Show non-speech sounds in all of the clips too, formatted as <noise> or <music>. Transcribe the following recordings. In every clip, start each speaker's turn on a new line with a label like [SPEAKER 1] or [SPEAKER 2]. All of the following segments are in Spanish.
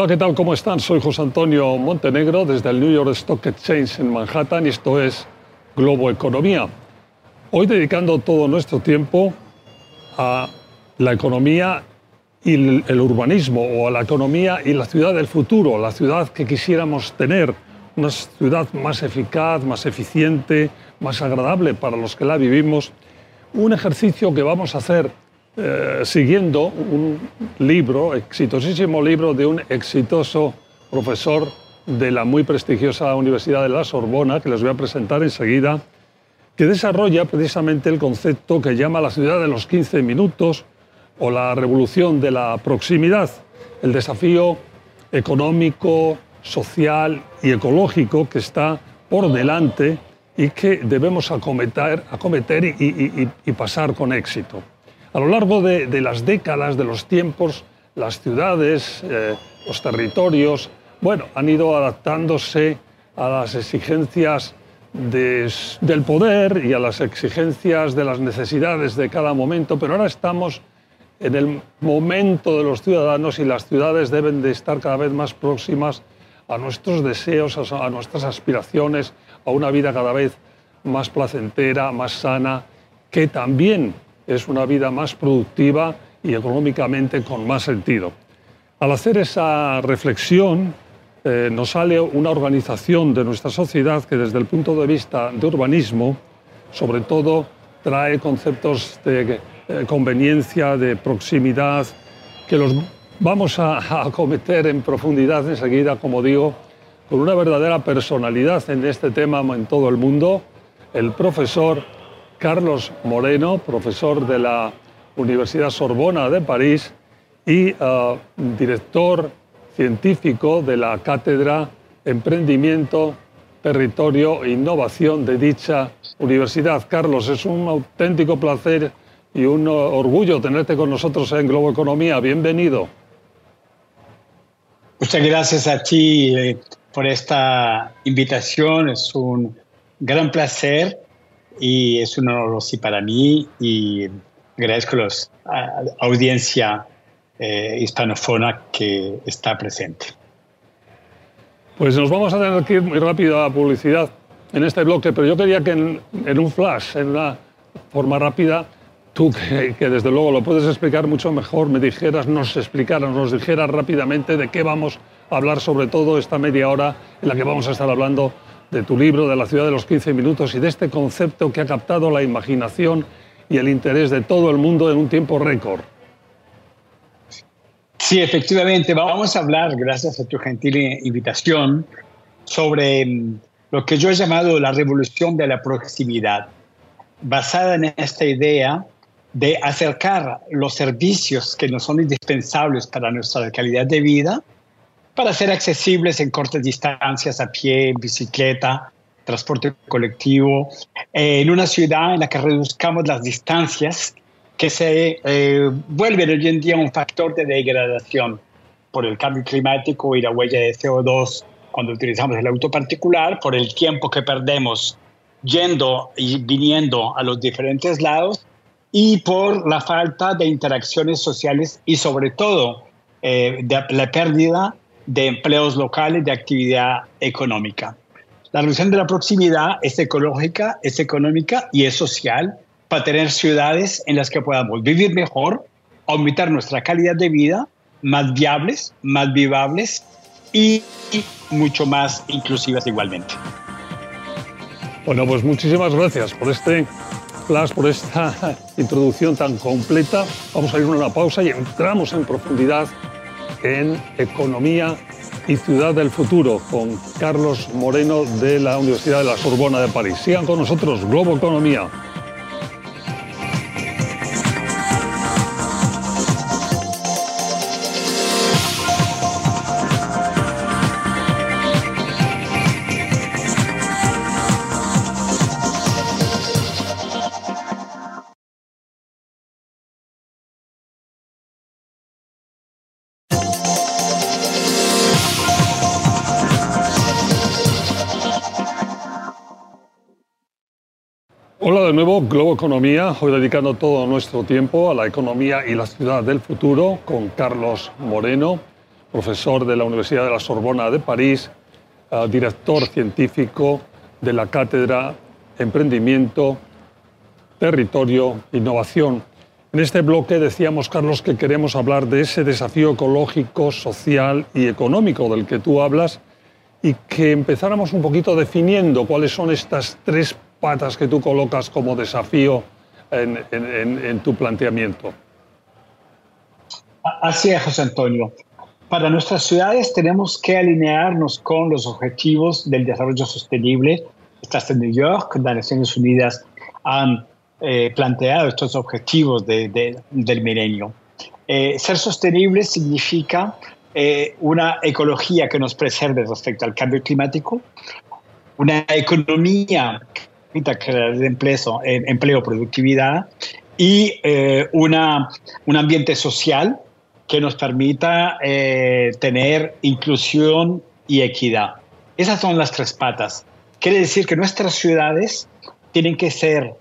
[SPEAKER 1] Hola, ¿qué tal? ¿Cómo están? Soy José Antonio Montenegro desde el New York Stock Exchange en Manhattan y esto es Globo Economía. Hoy dedicando todo nuestro tiempo a la economía y el urbanismo o a la economía y la ciudad del futuro, la ciudad que quisiéramos tener, una ciudad más eficaz, más eficiente, más agradable para los que la vivimos. Un ejercicio que vamos a hacer eh, siguiendo un libro, exitosísimo libro de un exitoso profesor de la muy prestigiosa Universidad de la Sorbona, que les voy a presentar enseguida, que desarrolla precisamente el concepto que llama la ciudad de los 15 minutos o la revolución de la proximidad, el desafío económico, social y ecológico que está por delante y que debemos acometer, acometer y pasar con éxito. A lo largo de, las décadas, de los tiempos, las ciudades, eh, los territorios, bueno, han ido adaptándose a las exigencias del poder y a las exigencias de las necesidades de cada momento, pero ahora estamos en el momento de los ciudadanos y las ciudades deben de estar cada vez más próximas a nuestros deseos, a nuestras aspiraciones, a una vida cada vez más placentera, más sana, que también es una vida más productiva y económicamente con más sentido. Al hacer esa reflexión, eh, nos sale una organización de nuestra sociedad que desde el punto de vista de urbanismo, sobre todo, trae conceptos de eh, conveniencia, de proximidad, que los vamos a acometer en profundidad enseguida, como digo, con una verdadera personalidad en este tema en todo el mundo, el profesor Carlos Moreno, profesor de la Universidad Sorbona de París y eh, director científico de la Cátedra Emprendimiento, Territorio e Innovación de dicha universidad. Carlos, es un auténtico placer y un orgullo tenerte con nosotros en Globo Economía. Bienvenido.
[SPEAKER 2] Muchas gracias a ti eh, por esta invitación. Es un gran placer y es un honor sí para mí y agradezco a la audiencia eh, hispanofona que está presente.
[SPEAKER 1] Pues nos vamos a tener que ir muy rápido a la publicidad en este bloque, pero yo quería que en, un flash, en una forma rápida, tú que, que, desde luego lo puedes explicar mucho mejor, me dijeras, nos explicaras, nos dijeras rápidamente de qué vamos a hablar, sobre todo esta media hora en la que vamos a estar hablando de tu libro, de la ciudad de los 15 minutos y de este concepto que ha captado la imaginación y el interés de todo el mundo en un tiempo récord.
[SPEAKER 2] Sí, efectivamente, vamos a hablar, gracias a tu gentil invitación, sobre mm, lo que yo he llamado la revolución de la proximidad, basada en esta idea de acercar los servicios que nos son indispensables para nuestra calidad de vida para ser accesibles en cortas distancias, a pie, bicicleta, transporte colectivo, eh, en una ciudad en la que reduzcamos las distancias que se eh, vuelven hoy en día un factor de degradación por el cambio climático y la huella de CO2 cuando utilizamos el auto particular, por el tiempo que perdemos yendo y viniendo a los diferentes lados y por la falta de interacciones sociales y sobre todo eh, de la pérdida de empleos locales, de actividad económica. La reducción de la proximidad es ecológica, es económica y es social para tener ciudades en las que podamos vivir mejor, aumentar nuestra calidad de vida, más viables, más vivables y mucho más inclusivas igualmente.
[SPEAKER 1] Bueno, pues muchísimas gracias por este flash, por esta <laughs> introducción tan completa. Vamos a ir a una pausa y entramos en profundidad en Economía y Ciudad del Futuro con Carlos Moreno de la Universidad de la Sorbona de París. Sigan con nosotros, Globo Economía. Hola de nuevo, Globo Economía, hoy dedicando todo nuestro tiempo a la economía y la ciudad del futuro con Carlos Moreno, profesor de la Universidad de la Sorbona de París, eh, director científico de la Cátedra Emprendimiento, Territorio, Innovación. En este bloque decíamos, Carlos, que queremos hablar de ese desafío ecológico, social y económico del que tú hablas y que empezáramos un poquito definiendo cuáles son estas tres patas que tú colocas como desafío en, tu planteamiento.
[SPEAKER 2] Así es, José Antonio. Para nuestras ciudades tenemos que alinearnos con los objetivos del desarrollo sostenible. Estás en New York, las Naciones Unidas han eh, planteado estos objetivos del milenio. Eh, ser sostenible significa eh, una ecología que nos preserve respecto al cambio climático, una economía crear empleo, empleo productividad y eh, una, un ambiente social que nos permita eh, tener inclusión y equidad. Esas son las tres patas. Quiere decir que nuestras ciudades tienen que ser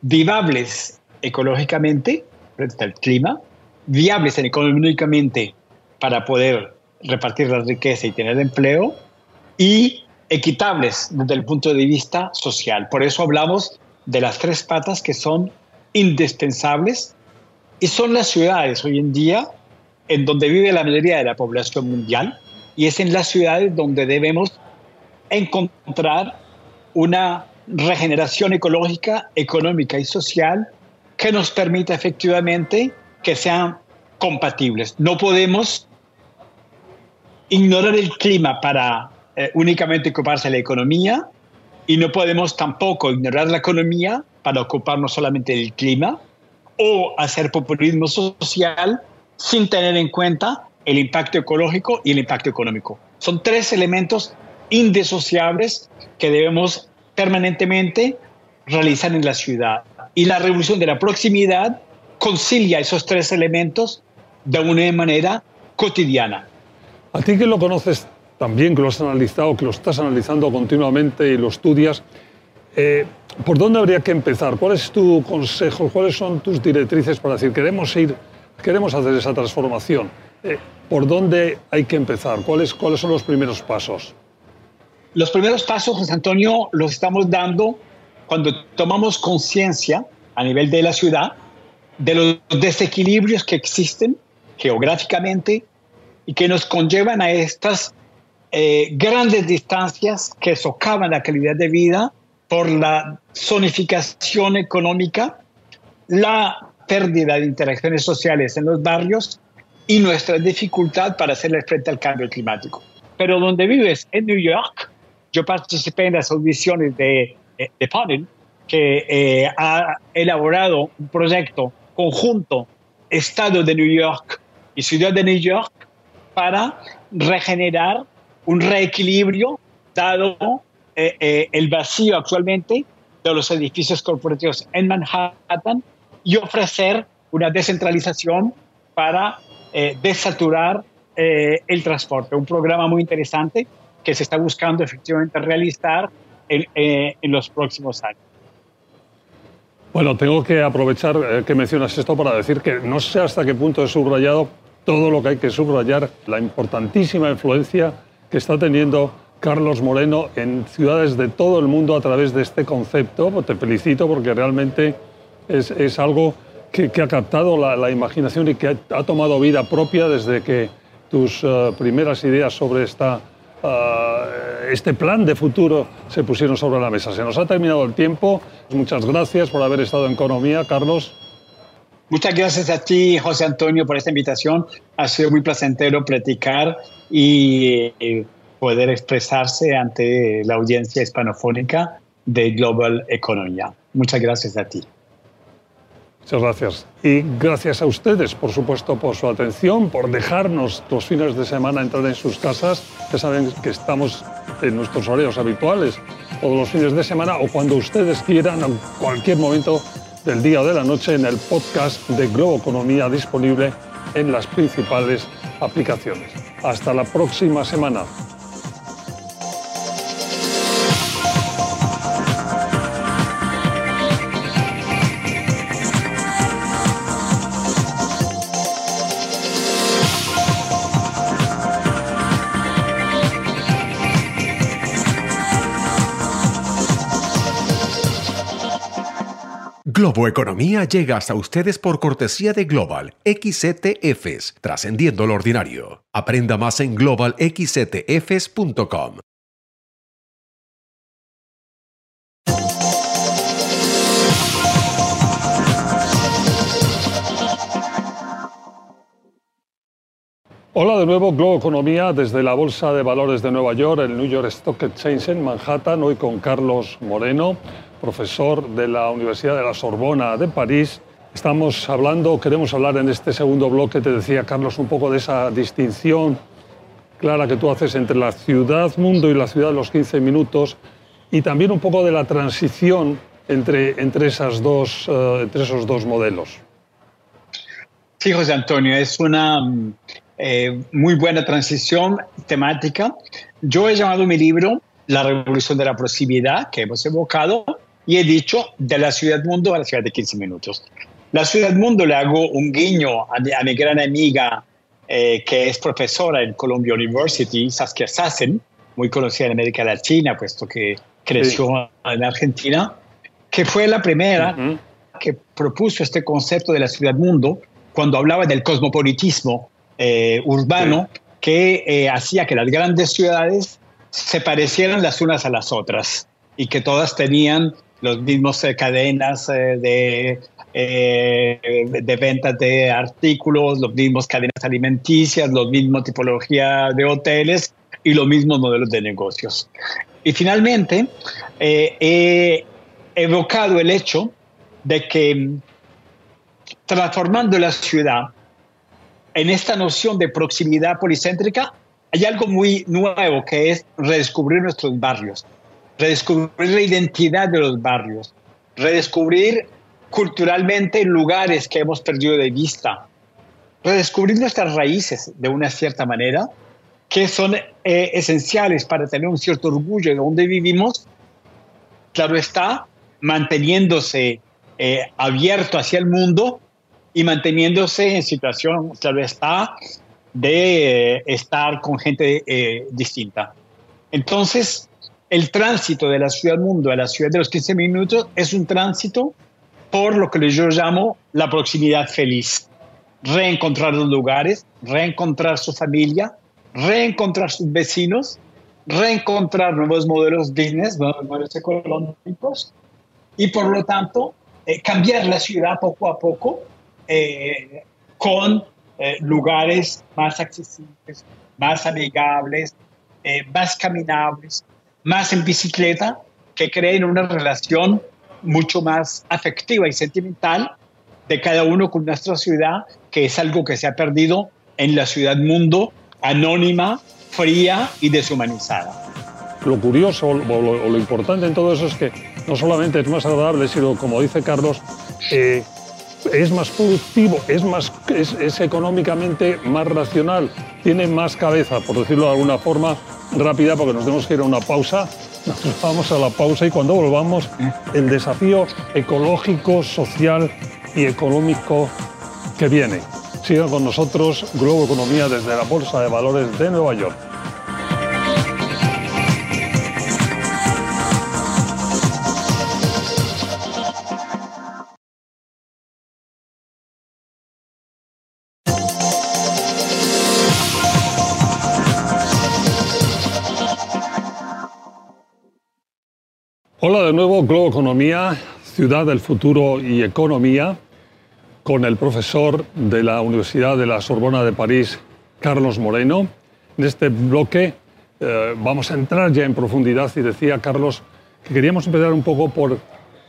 [SPEAKER 2] vivables ecológicamente frente al clima, viables económicamente para poder repartir la riqueza y tener empleo, y equitables desde el punto de vista social. Por eso hablamos de las tres patas que son indispensables y son las ciudades hoy en día en donde vive la mayoría de la población mundial y es en las ciudades donde debemos encontrar una regeneración ecológica, económica y social que nos permita efectivamente que sean compatibles. No podemos ignorar el clima para eh, únicamente ocuparse de la economía y no podemos tampoco ignorar la economía para ocuparnos solamente del clima o hacer populismo social sin tener en cuenta el impacto ecológico y el impacto económico. Son tres elementos indisociables que debemos permanentemente realizar en la ciudad. Y la revolución de la proximidad concilia esos tres elementos de una manera cotidiana.
[SPEAKER 1] A ti que lo conoces también que lo has analizado, que lo estás analizando continuamente y lo estudias. Eh, ¿Por dónde habría que empezar? ¿Cuál es tu consejo? ¿Cuáles son tus directrices para decir queremos ir, queremos hacer esa transformación? Eh, ¿Por dónde hay que empezar? ¿Cuáles, ¿Cuáles son los primeros pasos?
[SPEAKER 2] Los primeros pasos, José Antonio, los estamos dando cuando tomamos conciencia a nivel de la ciudad de los desequilibrios que existen geográficamente y que nos conllevan a estas eh, grandes distancias que socavan la calidad de vida por la zonificación económica, la pérdida de interacciones sociales en los barrios y nuestra dificultad para hacerle frente al cambio climático. Pero donde vives, en New York, yo participé en las audiciones de, de, Panel, que eh, ha elaborado un proyecto conjunto Estado de New York y Ciudad de New York para regenerar un reequilibrio dado eh, eh, el vacío actualmente de los edificios corporativos en Manhattan y ofrecer una descentralización para eh, desaturar el transporte. Un programa muy interesante que se está buscando efectivamente realizar en, en los próximos años.
[SPEAKER 1] Bueno, tengo que aprovechar que mencionas esto para decir que no sé hasta qué punto he subrayado todo lo que hay que subrayar, la importantísima influencia que está teniendo Carlos Moreno en ciudades de todo el mundo a través de este concepto. Te felicito porque realmente es, es algo que, ha captado la, imaginación y que ha, tomado vida propia desde que tus uh, primeras ideas sobre esta, uh, este plan de futuro se pusieron sobre la mesa. Se nos ha terminado el tiempo. Muchas gracias por haber estado en Economía, Carlos.
[SPEAKER 2] Muchas gracias a ti, José Antonio, por esta invitación. Ha sido muy placentero platicar y eh, poder expresarse ante la audiencia hispanofónica de Global Economía. Muchas gracias a ti.
[SPEAKER 1] Muchas gracias. Y gracias a ustedes, por supuesto, por su atención, por dejarnos los fines de semana entrar en sus casas. Ya saben que estamos en nuestros horarios habituales, todos los fines de semana o cuando ustedes quieran, en cualquier momento del día o de la noche en el podcast de Globo Economía disponible en las principales aplicaciones. Hasta la próxima semana.
[SPEAKER 3] Economía llega hasta ustedes por cortesía de Global XETFs, trascendiendo lo ordinario. Aprenda más en globalxetfs.com.
[SPEAKER 1] Hola de nuevo, Globo Economía desde la Bolsa de Valores de Nueva York, el New York Stock Exchange en Manhattan, hoy con Carlos Moreno profesor de la Universidad de la Sorbona de París. Estamos hablando, queremos hablar en este segundo bloque, te decía Carlos, un poco de esa distinción clara que tú haces entre la ciudad mundo y la ciudad de los 15 minutos y también un poco de la transición entre, entre, esas dos, eh, entre esos dos modelos.
[SPEAKER 2] Sí, José Antonio, es una eh, muy buena transición temática. Yo he llamado mi libro La revolución de la proximidad, que hemos evocado, y he dicho de la ciudad mundo a la ciudad de 15 minutos. La ciudad mundo le hago un guiño a mi, gran amiga eh, que es profesora en Columbia University, Saskia Sassen, muy conocida en América Latina, puesto que creció en Argentina, que fue la primera que propuso este concepto de la ciudad mundo cuando hablaba del cosmopolitismo eh, urbano que eh, hacía que las grandes ciudades se parecieran las unas a las otras y que todas tenían los mismos eh, cadenas eh, de, eh, de ventas de artículos, los mismos cadenas alimenticias, los mismos tipología de hoteles y los mismos modelos de negocios. Y finalmente, he evocado el hecho de que mm, transformando la ciudad en esta noción de proximidad policéntrica, hay algo muy nuevo que es redescubrir nuestros barrios redescubrir la identidad de los barrios, redescubrir culturalmente lugares que hemos perdido de vista, redescubrir nuestras raíces de una cierta manera, que son eh, esenciales para tener un cierto orgullo de donde vivimos, claro está, manteniéndose eh, abierto hacia el mundo y manteniéndose en situación, claro está, de eh, estar con gente distinta. Entonces, el tránsito de la ciudad mundo a la ciudad de los 15 minutos es un tránsito por lo que yo llamo la proximidad feliz. Reencontrar los lugares, reencontrar su familia, reencontrar sus vecinos, reencontrar nuevos modelos business, nuevos modelos económicos y por lo tanto eh, cambiar la ciudad poco a poco eh, con eh, lugares más accesibles, más amigables, más caminables, más en bicicleta, que creen una relación mucho más afectiva y sentimental de cada uno con nuestra ciudad, que es algo que se ha perdido en la ciudad mundo anónima, fría y deshumanizada.
[SPEAKER 1] Lo curioso o lo, importante en todo eso es que no solamente es más agradable, sino como dice Carlos, eh, es más productivo, es, más, es económicamente más racional, tiene más cabeza, por decirlo de alguna forma, rápida porque nos tenemos que ir a una pausa. Nos vamos a la pausa y cuando volvamos, el desafío ecológico, social y económico que viene. Sigan con nosotros Globo Economía desde la Bolsa de Valores de Nueva York. Hola de nuevo, Globo Economía, Ciudad del Futuro y Economía, con el profesor de la Universidad de la Sorbona de París, Carlos Moreno. En este bloque eh, vamos a entrar ya en profundidad y decía Carlos que queríamos empezar un poco por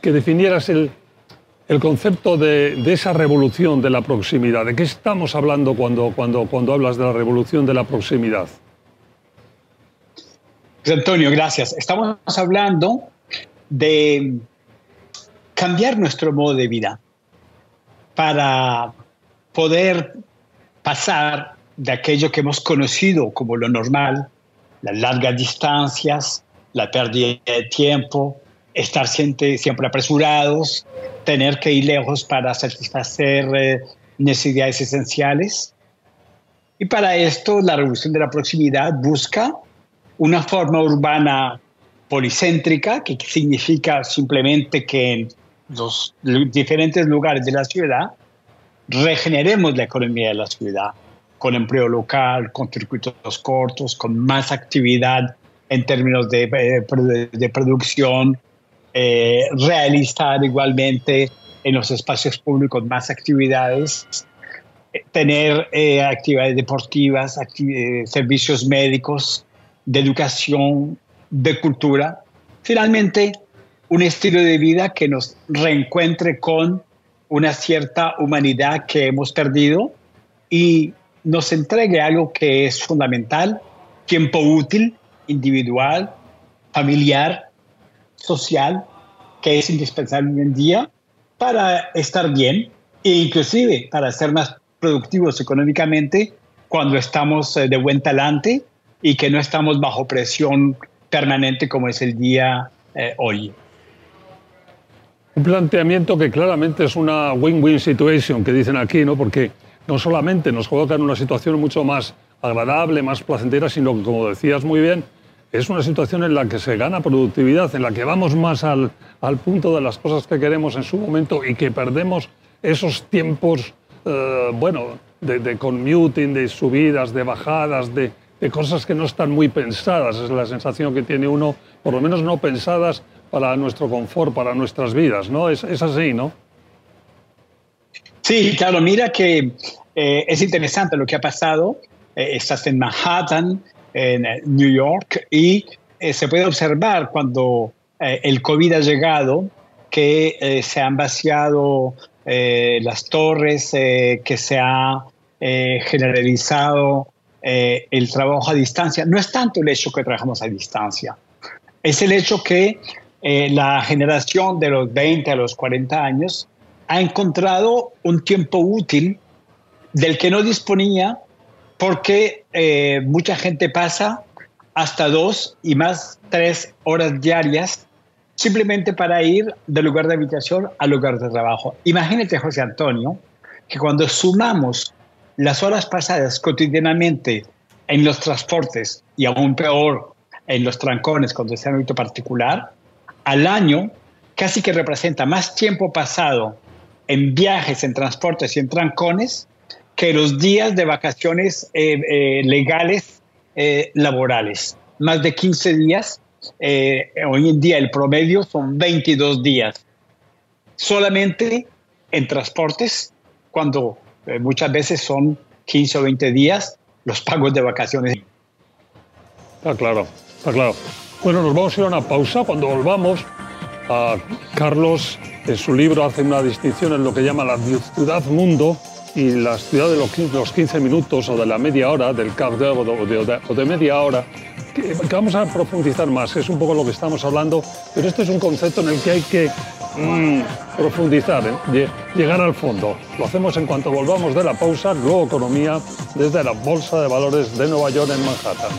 [SPEAKER 1] que definieras el, el concepto de, de, esa revolución de la proximidad. ¿De qué estamos hablando cuando, cuando, cuando hablas de la revolución de la proximidad?
[SPEAKER 2] Antonio, gracias. Estamos hablando de cambiar nuestro modo de vida para poder pasar de aquello que hemos conocido como lo normal, las largas distancias, la pérdida de tiempo, estar siempre, siempre apresurados, tener que ir lejos para satisfacer eh, necesidades esenciales. Y para esto la revolución de la proximidad busca una forma urbana policéntrica, que significa simplemente que los diferentes lugares de la ciudad, regeneremos la economía de la ciudad con empleo local, con circuitos cortos, con más actividad en términos de, eh, de, producción, eh, realizar igualmente en los espacios públicos más actividades, eh, tener actividades deportivas, servicios médicos, de educación, de cultura. Finalmente, un estilo de vida que nos reencuentre con una cierta humanidad que hemos perdido y nos entregue algo que es fundamental, tiempo útil, individual, familiar, social, que es indispensable hoy en día para estar bien e inclusive para ser más productivos económicamente cuando estamos eh, de buen talante y que no estamos bajo presión permanente como es el día eh, hoy.
[SPEAKER 1] Un planteamiento que claramente es una win-win situation que dicen aquí, ¿no? Porque no solamente nos coloca en una situación mucho más agradable, más placentera, sino que, como decías muy bien, es una situación en la que se gana productividad, en la que vamos más al, al punto de las cosas que queremos en su momento y que perdemos esos tiempos, eh, bueno, de, de, commuting, de subidas, de bajadas, de, de cosas que no están muy pensadas. Es la sensación que tiene uno, por lo menos no pensadas para nuestro confort, para nuestras vidas, ¿no? Es, es así, ¿no?
[SPEAKER 2] Sí, claro, mira que eh, es interesante lo que ha pasado. Eh, estás en Manhattan, en eh, New York, y se puede observar cuando el COVID ha llegado que se han vaciado las torres, que se ha generalizado el trabajo a distancia. No es tanto el hecho que trabajamos a distancia, es el hecho que la generación de los 20 a los 40 años ha encontrado un tiempo útil del que no disponía porque eh, mucha gente pasa hasta dos y más tres horas diarias simplemente para ir del lugar de habitación al lugar de trabajo. Imagínate, José Antonio, que cuando sumamos las horas pasadas cotidianamente en los transportes y aún peor en los trancones cuando sea un particular, al año casi que representa más tiempo pasado en viajes, en transportes y en trancones que los días de vacaciones eh, eh, legales eh, laborales. Más de 15 días. hoy en día el promedio son 22 días. Solamente en transportes, cuando muchas veces son 15 o 20 días los pagos de vacaciones.
[SPEAKER 1] Está claro, está claro. Bueno, nos vamos a ir a una pausa. Cuando volvamos, a Carlos en su libro hace una distinción en lo que llama la ciudad-mundo y la ciudad de los 15 minutos o de la media hora, del cap de, o de, o de media hora, que, vamos a profundizar más. Es un poco lo que estamos hablando, pero este es un concepto en el que hay que mm, profundizar, ¿eh? llegar al fondo. Lo hacemos en cuanto volvamos de la pausa, luego economía, desde la Bolsa de Valores de Nueva York en Manhattan.